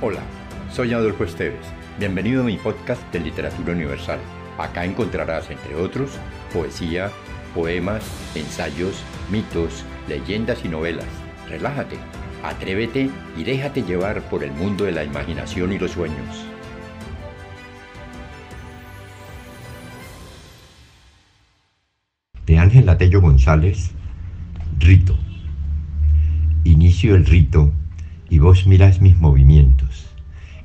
Hola, soy Adolfo Esteves. Bienvenido a mi podcast de Literatura Universal. Acá encontrarás, entre otros, poesía, poemas, ensayos, mitos, leyendas y novelas. Relájate, atrévete y déjate llevar por el mundo de la imaginación y los sueños. De Ángel Atello González, Rito. Inicio el rito y vos mirás mis movimientos.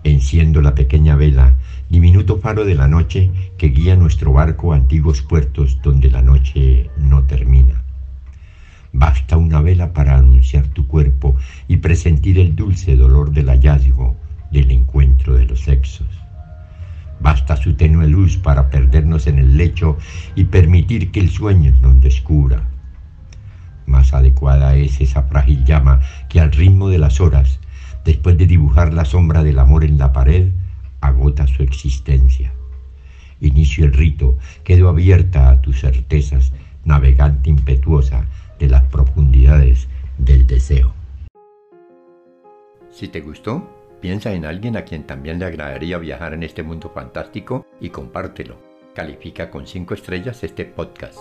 Enciendo la pequeña vela, diminuto faro de la noche que guía nuestro barco a antiguos puertos donde la noche no termina. Basta una vela para anunciar tu cuerpo y presentir el dulce dolor del hallazgo, del encuentro de los sexos. Basta su tenue luz para perdernos en el lecho y permitir que el sueño nos descubra adecuada es esa frágil llama que al ritmo de las horas, después de dibujar la sombra del amor en la pared, agota su existencia. Inicio el rito, quedo abierta a tus certezas, navegante impetuosa de las profundidades del deseo. Si te gustó, piensa en alguien a quien también le agradaría viajar en este mundo fantástico y compártelo. Califica con 5 estrellas este podcast.